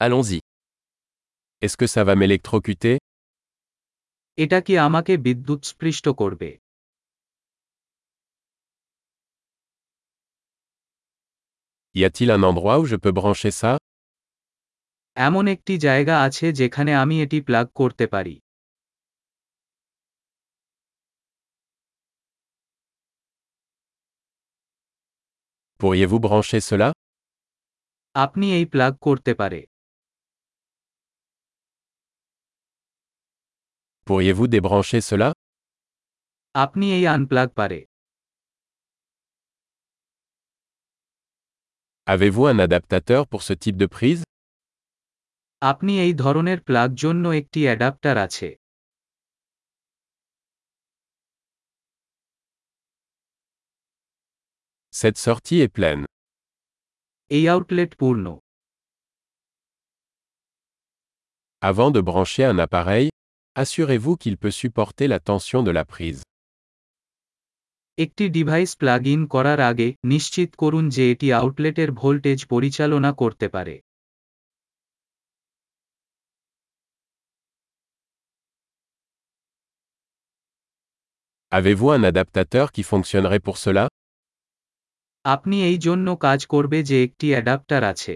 Allons-y. Est-ce que ça va m'électrocuter এটা কি আমাকে বিদ্যুৎস্পৃষ্ট করবে Y a-t-il un endroit où je peux brancher ça এমন একটি জায়গা আছে যেখানে আমি এটি প্লাগ করতে পারি Pourriez-vous brancher cela আপনি এই প্লাগ করতে পারে Pourriez-vous débrancher cela আপনি এই আনপ্লাগ পারে Avez-vous un adaptateur pour ce type de prise আপনি এই ধরনের প্লাগ জন্য একটি অ্যাডাপ্টার আছে Cette sortie est pleine. এই আউটলেট পূর্ণ Avant de brancher un appareil, assurez-vous qu'il peut supporter la tension de la prise. একটি ডিভাইস প্লাগ ইন করার আগে নিশ্চিত করুন যে এটি আউটলেটের ভোল্টেজ পরিচালনা করতে পারে Avez-vous un adaptateur qui fonctionnerait pour cela আপনি এই জন্য কাজ করবে যে একটি অ্যাডাপ্টার আছে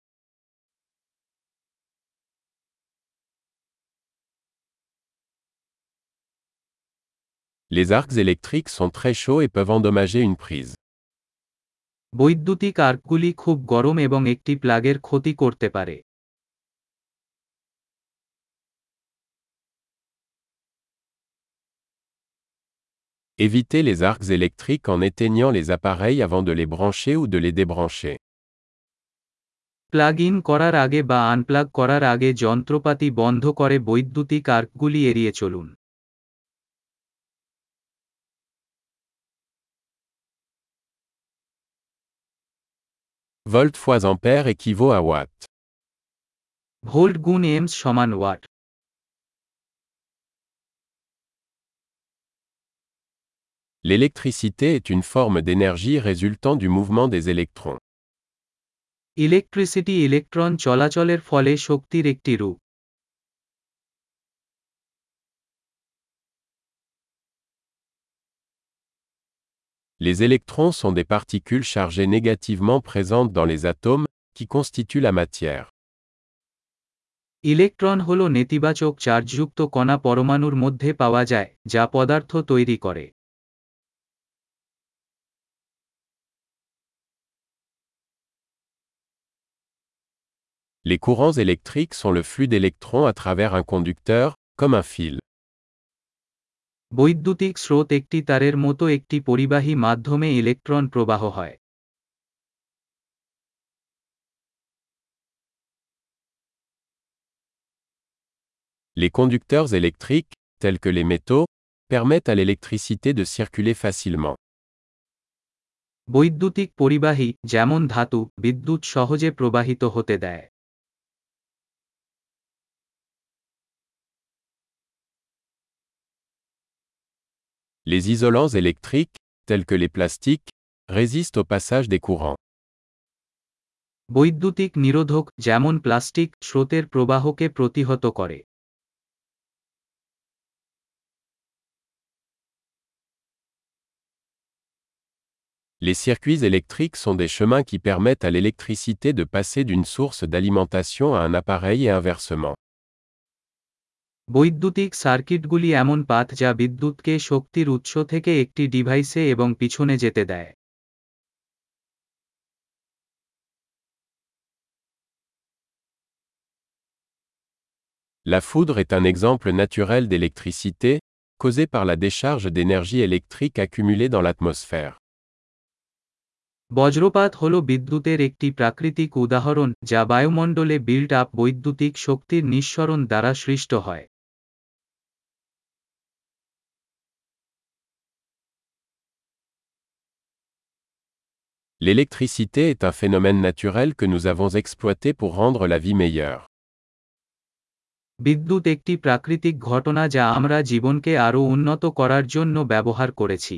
Les arcs électriques sont très chauds et peuvent endommager une prise. বৈদ্যুতিক আর্কগুলি খুব গরম এবং একটি প্লাগের ক্ষতি করতে পারে Évitez les arcs électriques en éteignant les appareils avant de les brancher ou de les débrancher. Plug in করার আগে বা আনপ্লাগ করার আগে যন্ত্রপাতি বন্ধ করে বৈদ্যুতিক আর্কগুলি এড়িয়ে চলুন Volt fois ampère équivaut à watt. Volt গুণ এমস সমান watt L'électricité est une forme d'énergie résultant du mouvement des électrons. Electricity electron চলাচলের ফলে শক্তির একটি রূপ Les électrons sont des particules chargées négativement présentes dans les atomes, qui constituent la matière. Electron হল নেতিবাচক চার্জযুক্ত কণা পরমাণুর মধ্যে পাওয়া যায় যা পদার্থ তৈরি করে Les courants électriques sont le flux d'électrons à travers un conducteur, comme un fil. বৈদ্যুতিক স্রোত একটি তারের মতো একটি পরিবাহী মাধ্যমে ইলেকট্রন প্রবাহ হয় Les conducteurs électriques, tels que les métaux, permettent à l'électricité de circuler facilement. বৈদ্যুতিক পরিবাহী যেমন ধাতু বিদ্যুৎ সহজে প্রবাহিত হতে দেয় Les isolants électriques, tels que les plastiques, résistent au passage des courants. বৈদ্যুতিক নিরোধক যেমন প্লাস্টিক স্রোতের প্রবাহকে প্রতিহত করে Les circuits électriques sont des chemins qui permettent à l'électricité de passer d'une source d'alimentation à un appareil et inversement. বৈদ্যুতিক সার্কিটগুলি এমন পাথ যা বিদ্যুৎকে শক্তির উৎস থেকে একটি ডিভাইসে এবং পিছনে যেতে দেয় La foudre est un exemple naturel d'électricité, causée par la décharge d'énergie électrique accumulée dans l'atmosphère. বজ্রপাত হল বিদ্যুতের একটি প্রাকৃতিক উদাহরণ যা বায়ুমণ্ডলে বিল্ড আপ বৈদ্যুতিক শক্তির নিঃসরণ দ্বারা সৃষ্ট হয় L'électricité est un phénomène naturel que nous avons exploité pour rendre la vie meilleure. বিদ্যুৎ একটি প্রাকৃতিক ঘটনা যা আমরা জীবনকে আরও উন্নত করার জন্য ব্যবহার করেছি